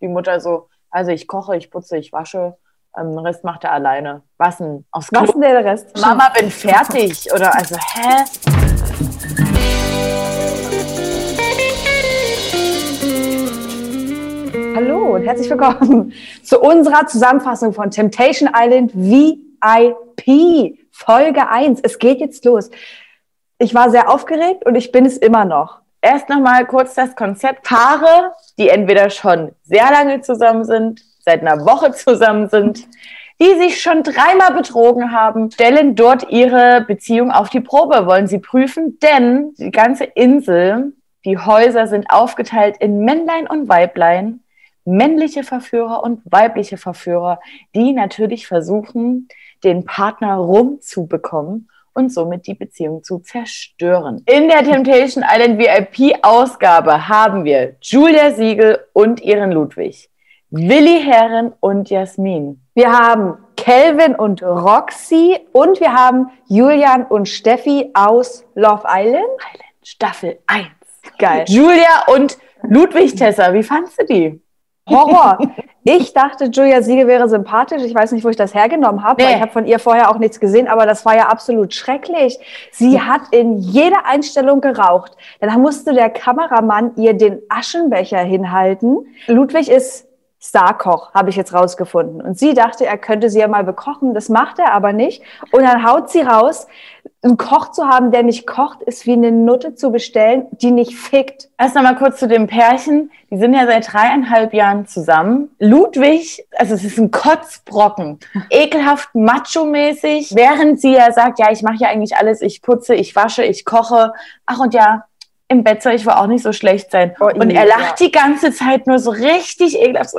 die Mutter so, also ich koche, ich putze, ich wasche, ähm, den Rest macht er alleine. Was denn? Aufs Was denn der Rest? Mama, bin fertig. Oder also, hä? Hallo und herzlich willkommen zu unserer Zusammenfassung von Temptation Island VIP Folge 1. Es geht jetzt los. Ich war sehr aufgeregt und ich bin es immer noch. Erst nochmal kurz das Konzept. Paare, die entweder schon sehr lange zusammen sind, seit einer Woche zusammen sind, die sich schon dreimal betrogen haben, stellen dort ihre Beziehung auf die Probe, wollen sie prüfen, denn die ganze Insel, die Häuser sind aufgeteilt in Männlein und Weiblein, männliche Verführer und weibliche Verführer, die natürlich versuchen, den Partner rumzubekommen und somit die Beziehung zu zerstören. In der Temptation Island VIP-Ausgabe haben wir Julia Siegel und ihren Ludwig, Willi Herren und Jasmin. Wir haben Kelvin und Roxy und wir haben Julian und Steffi aus Love Island. Island Staffel 1. Geil. Julia und Ludwig Tessa, wie fandst du die? Horror. Ich dachte, Julia Siegel wäre sympathisch. Ich weiß nicht, wo ich das hergenommen habe, weil Nee. ich habe von ihr vorher auch nichts gesehen, aber das war ja absolut schrecklich. Sie hat in jeder Einstellung geraucht. Dann musste der Kameramann ihr den Aschenbecher hinhalten. Ludwig ist Starkoch, habe ich jetzt rausgefunden. Und sie dachte, er könnte sie ja mal bekochen. Das macht er aber nicht. Und dann haut sie raus, einen Koch zu haben, der nicht kocht, ist wie eine Nutte zu bestellen, die nicht fickt. Erst noch mal kurz zu dem Pärchen. Die sind ja seit dreieinhalb Jahren zusammen. Ludwig, also es ist ein Kotzbrocken, ekelhaft macho-mäßig, während sie ja sagt, ja, ich mache ja eigentlich alles, ich putze, ich wasche, ich koche. Ach und ja, im Bett soll ich wohl auch nicht so schlecht sein. Oh, und er lacht die ganze Zeit nur so richtig ekelhaft.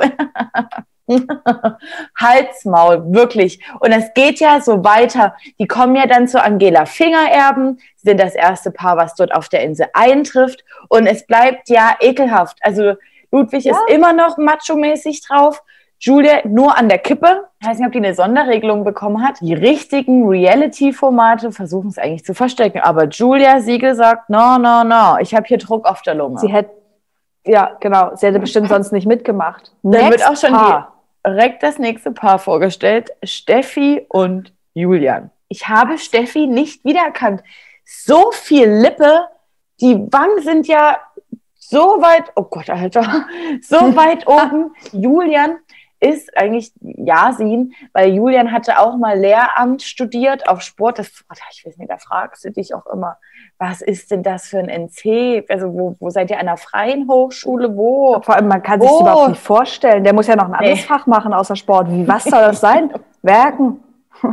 Halsmaul, wirklich. Und es geht ja so weiter. Die kommen ja dann zu Angela Fingererben, Sie sind das erste Paar, was dort auf der Insel eintrifft. Und es bleibt ja ekelhaft. Also Ludwig Ja. ist immer noch macho-mäßig drauf. Julia nur an der Kippe. Ich weiß nicht, ob die eine Sonderregelung bekommen hat. Die richtigen Reality-Formate versuchen es eigentlich zu verstecken. Aber Julia Siegel sagt, no, no, no, ich habe hier Druck auf der Lunge. Sie hätte, ja, genau, sie hätte bestimmt sonst nicht mitgemacht. Dann wird Next auch schon Paar. direkt das nächste Paar vorgestellt. Steffi und Julian. Ich habe Steffi nicht wiedererkannt. So viel Lippe. Die Wangen sind ja so weit, oh Gott, Alter, so weit oben. Julian ist eigentlich Yasin, weil Julian hatte auch mal Lehramt studiert auf Sport. Das, ich weiß nicht, da fragst du dich auch immer, was ist denn das für ein NC? Also wo, wo seid ihr an einer freien Hochschule? Wo? Vor allem, man kann sich Oh. überhaupt nicht vorstellen. Der muss ja noch ein anderes Nee. Fach machen außer Sport. Wie, was soll das sein? Werken.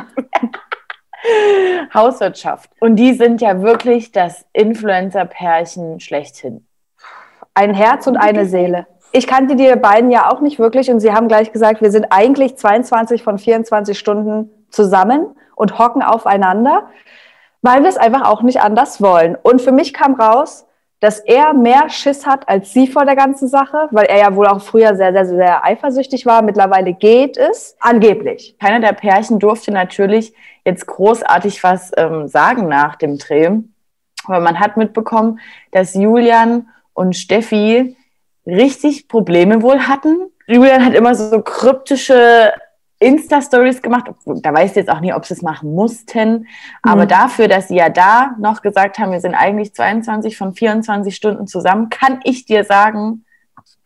Hauswirtschaft. Und die sind ja wirklich das Influencer-Pärchen schlechthin. Ein Herz und eine Seele. Ich kannte die beiden ja auch nicht wirklich und sie haben gleich gesagt, wir sind eigentlich 22 von 24 Stunden zusammen und hocken aufeinander, weil wir es einfach auch nicht anders wollen. Und für mich kam raus, dass er mehr Schiss hat als sie vor der ganzen Sache, weil er ja wohl auch früher sehr, sehr, sehr eifersüchtig war. Mittlerweile geht es. Angeblich. Keiner der Pärchen durfte natürlich jetzt großartig was ähm, sagen nach dem Dreh. Aber man hat mitbekommen, dass Julian und Steffi richtig Probleme wohl hatten. Julian hat immer so kryptische Insta-Stories gemacht. Da weiß ich jetzt auch nicht, ob sie es machen mussten. Aber Mhm. dafür, dass sie ja da noch gesagt haben, wir sind eigentlich 22 von 24 Stunden zusammen, kann ich dir sagen,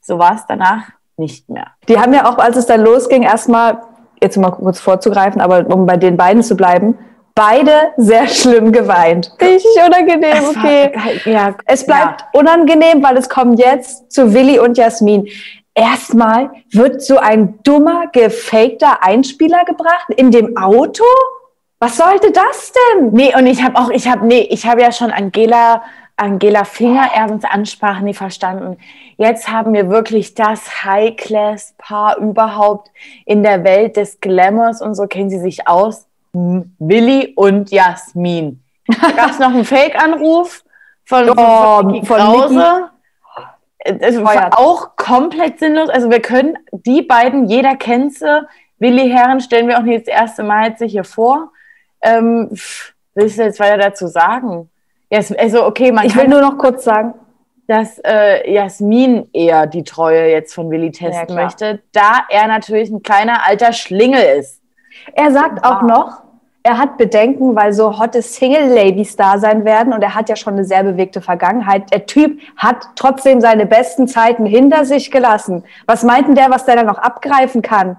so war es danach nicht mehr. Die haben ja auch, als es dann losging, erstmal, jetzt mal kurz vorzugreifen, aber um bei den beiden zu bleiben, beide sehr schlimm geweint. Richtig unangenehm, okay. ja, Es bleibt unangenehm, weil es kommt jetzt zu Willi und Jasmin. Erstmal wird so ein dummer, gefakter Einspieler gebracht in dem Auto? Was sollte das denn? Nee, und ich habe auch, ich habe, nee, ich habe ja schon Angela, Angela Fingererbens Ansprache nie verstanden. Jetzt haben wir wirklich das High-Class-Paar überhaupt in der Welt des Glamours und so kennen sie sich aus. Willi und Jasmin. Da gab es noch einen Fake-Anruf von, von, Oh, von, von. Es war auch komplett sinnlos. Also wir können die beiden, jeder kennt sie. Willi Herren stellen wir auch nicht das erste Mal jetzt hier vor. Ähm, was ist jetzt weiter dazu sagen? Ja, es- also okay, man Ich will nur noch kurz sagen, dass äh, Jasmin eher die Treue jetzt von Willi testen Ja, möchte, da er natürlich ein kleiner alter Schlingel ist. Er sagt auch noch, er hat Bedenken, weil so hotte Single-Ladies da sein werden und er hat ja schon eine sehr bewegte Vergangenheit. Der Typ hat trotzdem seine besten Zeiten hinter sich gelassen. Was meint denn der, was der da noch abgreifen kann?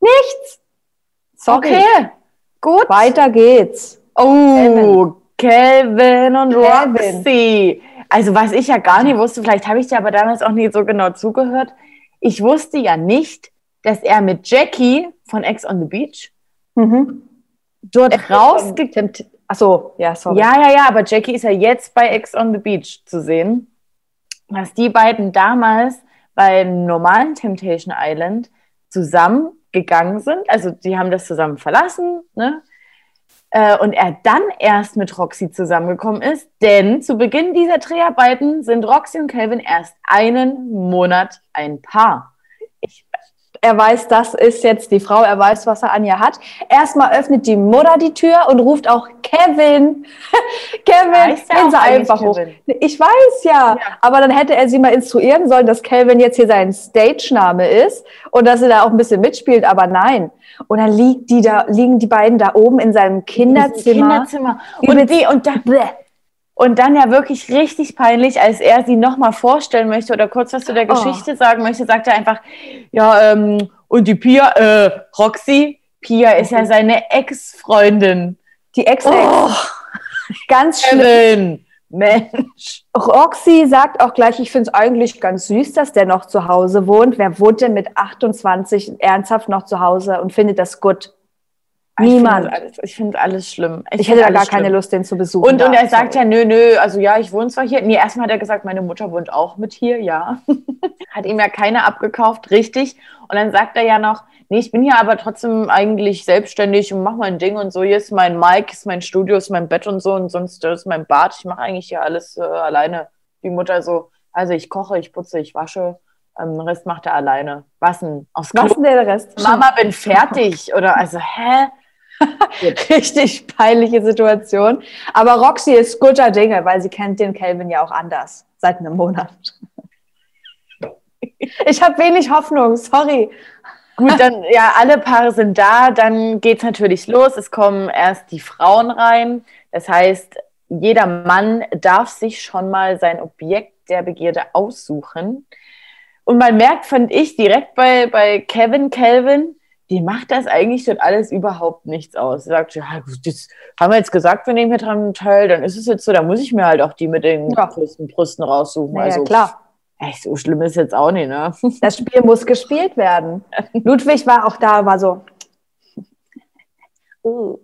Nichts. Sorry. Okay, gut. Weiter geht's. Oh, Calvin und Calvin. Roxy. Also was ich ja gar nicht wusste, vielleicht habe ich dir aber damals auch nicht so genau zugehört. Ich wusste ja nicht, dass er mit Jackie von Ex on the Beach Mhm. dort rausgekommen Achso, ja, sorry. Ja, ja, ja, aber Jackie ist ja jetzt bei Ex on the Beach zu sehen. Dass die beiden damals beim normalen Temptation Island zusammengegangen sind. Also die haben das zusammen verlassen, ne? Äh, Und er dann erst mit Roxy zusammengekommen ist, denn zu Beginn dieser Dreharbeiten sind Roxy und Calvin erst einen Monat ein Paar. Er weiß, das ist jetzt die Frau, er weiß, was er an ihr hat. Erstmal öffnet die Mutter die Tür und ruft auch Kevin. Kevin, gehen Sie einfach hoch. Kevin? Ich weiß ja, Ja. aber dann hätte er sie mal instruieren sollen, dass Kelvin jetzt hier sein Stage-Name ist und dass er da auch ein bisschen mitspielt, aber nein. Und dann liegt die da, liegen die beiden da oben in seinem Kinderzimmer. Kinderzimmer. Und, die, und, dann, und dann ja wirklich richtig peinlich, als er sie nochmal vorstellen möchte oder kurz was zu der Oh. Geschichte sagen möchte, sagt er einfach, ja, ähm, und die Pia, äh, Roxy, Pia ist ja seine Ex-Freundin. Die Ex-Ex. Oh, Ganz schlimm. Kevin, Mensch. Roxy sagt auch gleich, ich finde es eigentlich ganz süß, dass der noch zu Hause wohnt. Wer wohnt denn mit 28 ernsthaft noch zu Hause und findet das gut? Niemand. Ich finde alles, ich alles schlimm. Ich, find hätte da gar keine schlimm. Lust, den zu besuchen. Und, und er sagt ja, nö, nö, also ja, ich wohne zwar hier. Nee, erstmal hat er gesagt, meine Mutter wohnt auch mit hier, ja. hat ihm ja keiner abgekauft, richtig. Und dann sagt er ja noch, nee, ich bin hier aber trotzdem eigentlich selbstständig und mache mein Ding und so. Hier ist mein Mic, ist mein Studio, ist mein Bett und so und sonst ist mein Bad. Ich mache eigentlich hier alles äh, alleine. Die Mutter so, also ich koche, ich putze, ich wasche. Ähm, den Rest macht er alleine. Was denn? Aufs Was denn der Rest? Mama, bin fertig. Oder also, hä? Richtig peinliche Situation. Aber Roxy ist guter Dinge, weil sie kennt den Calvin ja auch anders. Seit einem Monat. Ich habe wenig Hoffnung, sorry. Gut, dann, ja, alle Paare sind da, dann geht's natürlich los. Es kommen erst die Frauen rein. Das heißt, jeder Mann darf sich schon mal sein Objekt der Begierde aussuchen. Und man merkt, fand ich, direkt bei, bei Kevin Calvin, die macht das eigentlich dort alles überhaupt nichts aus. Sie sagt, ja, das haben wir jetzt gesagt, wir nehmen hier dran teil, dann ist es jetzt so, da muss ich mir halt auch die mit den Ja. größten Brüsten raussuchen. Naja, also, klar. Echt, so schlimm ist jetzt auch nicht, ne? Das Spiel muss gespielt werden. Ludwig war auch da, war so. Oh,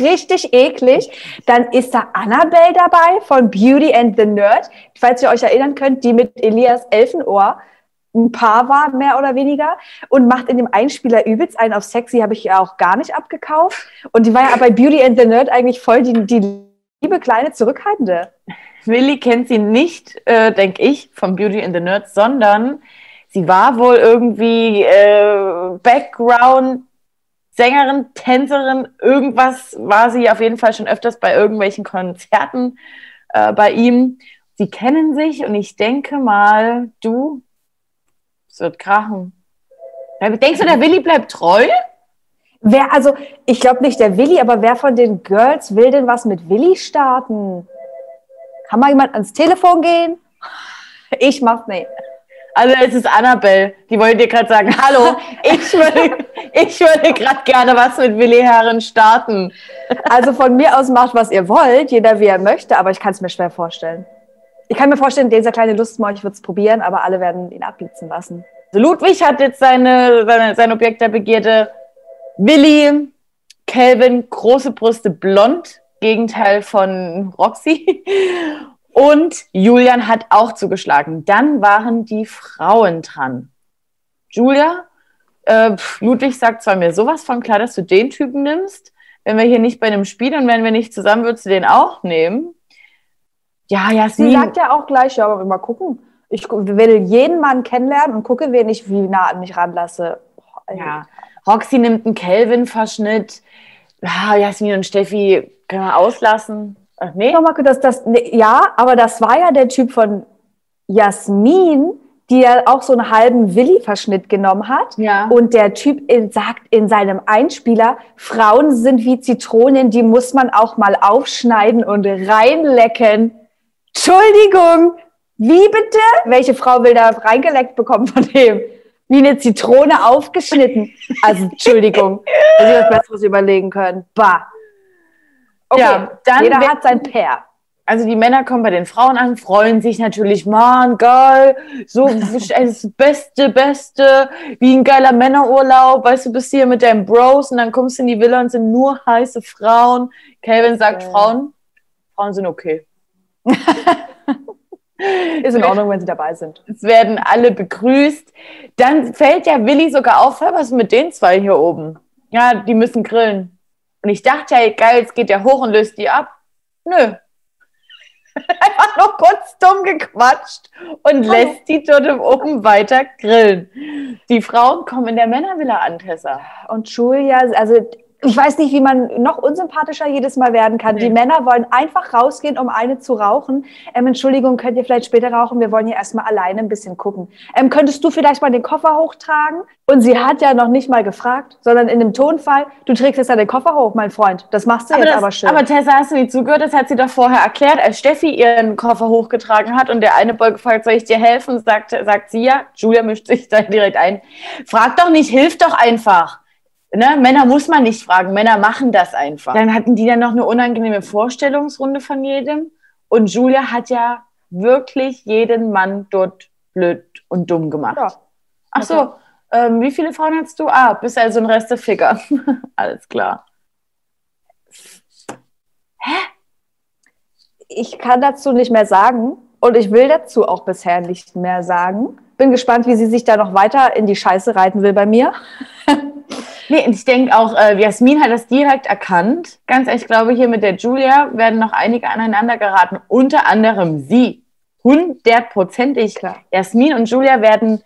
richtig eklig. Dann ist da Annabelle dabei von Beauty and the Nerd. Falls ihr euch erinnern könnt, die mit Elias Elfenohr ein Paar war, mehr oder weniger, und macht in dem Einspieler übelst einen auf sexy, habe ich ja auch gar nicht abgekauft. Und die war ja bei Beauty and the Nerd eigentlich voll die, die liebe kleine Zurückhaltende. Willi kennt sie nicht, äh, denke ich, vom Beauty and the Nerds, sondern sie war wohl irgendwie äh, Background. Sängerin, Tänzerin, irgendwas war sie auf jeden Fall schon öfters bei irgendwelchen Konzerten äh, bei ihm. Sie kennen sich und ich denke mal, du, es wird krachen. Denkst du, der Willi bleibt treu? Wer, also, ich glaube nicht der Willi, aber wer von den Girls will denn was mit Willi starten? Kann mal jemand ans Telefon gehen? Ich mach's nicht. Also es ist Annabelle, die wollte dir gerade sagen, hallo, ich würde, ich würde gerade gerne was mit Willi Herren starten. Also von mir aus macht, was ihr wollt, jeder wie er möchte, aber ich kann es mir schwer vorstellen. Ich kann mir vorstellen, dieser kleine Lustmolch wird es probieren, aber alle werden ihn abblitzen lassen. Also Ludwig hat jetzt seine, seine, sein Objekt der Begierde. Willi, Calvin, große Brüste, blond, Gegenteil von Roxy. Und Julian hat auch zugeschlagen. Dann waren die Frauen dran. Julia, äh, Ludwig sagt zwar mir sowas von klar, dass du den Typen nimmst. Wenn wir hier nicht bei einem Spiel und wenn wir nicht zusammen, würdest du den auch nehmen. Ja, Sie Jasmin. sagt ja auch gleich, ja, aber mal gucken. Ich will jeden Mann kennenlernen und gucke, wen ich wie nah an mich ranlasse. Boah. Ja, Roxy nimmt einen Kelvin-Verschnitt. Ja, Jasmin und Steffi können wir auslassen. Ach nee? Nochmal, das, das, nee, ja, aber das war ja der Typ von Jasmin, die ja auch so einen halben Willi-Verschnitt genommen hat. Ja. Und der Typ in, sagt in seinem Einspieler, Frauen sind wie Zitronen, die muss man auch mal aufschneiden und reinlecken. Entschuldigung, wie bitte? Welche Frau will da reingeleckt bekommen von dem? Wie eine Zitrone aufgeschnitten. Also, Entschuldigung, hätte ich was Besseres überlegen können. Bah. Okay, ja, dann jeder hat sein Pair also die Männer kommen bei den Frauen an, freuen sich natürlich, Mann, geil, so das Beste, Beste, wie ein geiler Männerurlaub, weißt du, bist hier mit deinen Bros und dann kommst du in die Villa und sind nur heiße Frauen. Calvin sagt. Frauen, Frauen sind okay. Ist in Ordnung, wenn sie dabei sind. Es werden alle begrüßt. Dann fällt ja Willi sogar auf, was ist mit den zwei hier oben? Ja, die müssen grillen. Und ich dachte ja, geil, jetzt geht der hoch und löst die ab. Nö, einfach nur kurz dumm gequatscht und lässt die dort oben weiter grillen. Die Frauen kommen in der Männervilla an, Tessa. Und Julia, also ich weiß nicht, wie man noch unsympathischer jedes Mal werden kann. Nee. Die Männer wollen einfach rausgehen, um eine zu rauchen. Ähm, Entschuldigung, könnt ihr vielleicht später rauchen? Wir wollen hier erstmal alleine ein bisschen gucken. Ähm, könntest du vielleicht mal den Koffer hochtragen? Und sie hat ja noch nicht mal gefragt, sondern in dem Tonfall, du trägst jetzt ja den Koffer hoch, mein Freund. Das machst du aber jetzt das, aber schön. Aber Tessa, hast du nicht zugehört? Das hat sie doch vorher erklärt, als Steffi ihren Koffer hochgetragen hat und der eine Boy gefragt, soll ich dir helfen? Sagt, sagt sie ja, Julia mischt sich da direkt ein. Frag doch nicht, hilf doch einfach. Ne? Männer muss man nicht fragen, Männer machen das einfach. Dann hatten die dann noch eine unangenehme Vorstellungsrunde von jedem. Und Julia hat ja wirklich jeden Mann dort blöd und dumm gemacht. Ja. Ach so, ähm, wie viele Frauen hast du? Ah, bist also ein Resteficker. Alles klar. Hä? Ich kann dazu nicht mehr sagen und ich will dazu auch bisher nicht mehr sagen. Bin gespannt, wie sie sich da noch weiter in die Scheiße reiten will bei mir. Nee, ich denke auch, äh, Jasmin hat das direkt erkannt. Ganz ehrlich, ich glaube, hier mit der Julia werden noch einige aneinander geraten. Unter anderem sie. Hundertprozentig. Klar. Jasmin und Julia werden.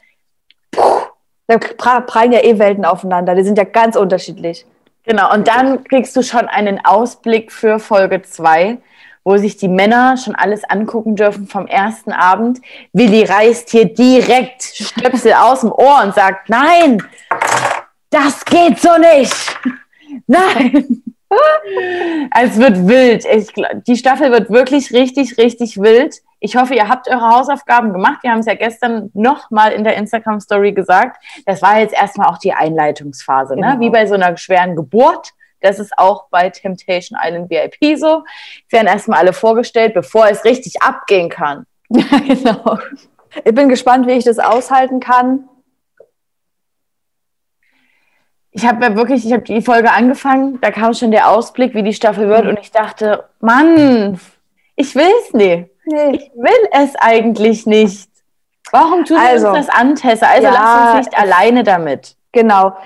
Da prallen ja eh Welten aufeinander. Die sind ja ganz unterschiedlich. Genau, und dann kriegst du schon einen Ausblick für Folge 2, wo sich die Männer schon alles angucken dürfen vom ersten Abend. Willi reißt hier direkt Stöpsel aus dem Ohr und sagt, nein, das geht so nicht. Nein. es wird wild. Ich, die Staffel wird wirklich richtig, richtig wild. Ich hoffe, ihr habt eure Hausaufgaben gemacht. Wir haben es ja gestern nochmal in der Instagram-Story gesagt. Das war jetzt erstmal auch die Einleitungsphase, ne? genau. wie bei so einer schweren Geburt. Das ist auch bei Temptation Island VIP so. Es werden erstmal alle vorgestellt, bevor es richtig abgehen kann. genau. Ich bin gespannt, wie ich das aushalten kann ich habe ja wirklich, ich habe die Folge angefangen, da kam schon der Ausblick, wie die Staffel wird, mhm. und ich dachte, Mann, ich will es nicht. Nee. Ich will es eigentlich nicht. Warum tust also, uns das an, Tessa? Also ja, lass uns nicht alleine damit. Genau.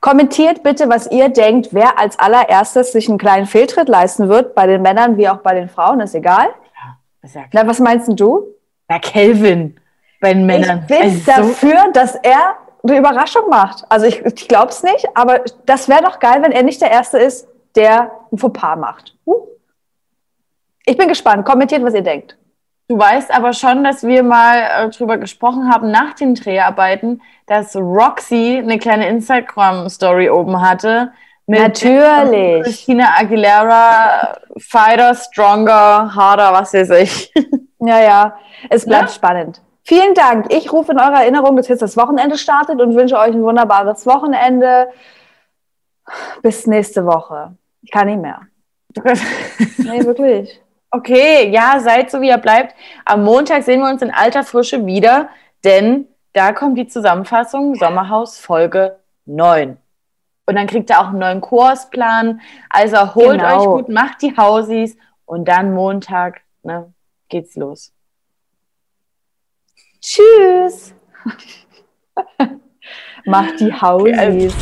Kommentiert bitte, was ihr denkt, wer als allererstes sich einen kleinen Fehltritt leisten wird, bei den Männern wie auch bei den Frauen, ist egal. Ja, ist ja Na, was meinst du? Na, Kelvin bei den Männern. Ich bin also dafür, dass er eine Überraschung macht. Also ich, ich glaube es nicht, aber das wäre doch geil, wenn er nicht der Erste ist, der ein Fauxpas macht. Ich bin gespannt. Kommentiert, was ihr denkt. Du weißt aber schon, dass wir mal äh, drüber gesprochen haben nach den Dreharbeiten, dass Roxy eine kleine Instagram-Story oben hatte. Mit Natürlich. Christina Aguilera, Fighter, Stronger, Harder, was weiß ich. Ja, ja. Es bleibt ja? spannend. Vielen Dank. Ich rufe in eurer Erinnerung, dass jetzt das Wochenende startet und wünsche euch ein wunderbares Wochenende. Bis nächste Woche. Ich kann nicht mehr. nee, wirklich. Okay, ja, seid so wie ihr bleibt. Am Montag sehen wir uns in alter Frische wieder, denn da kommt die Zusammenfassung Sommerhaus Folge 9. Und dann kriegt ihr auch einen neuen Kursplan. Also holt genau. euch gut, macht die Hausis und dann Montag ne, geht's los. Tschüss. Mach die also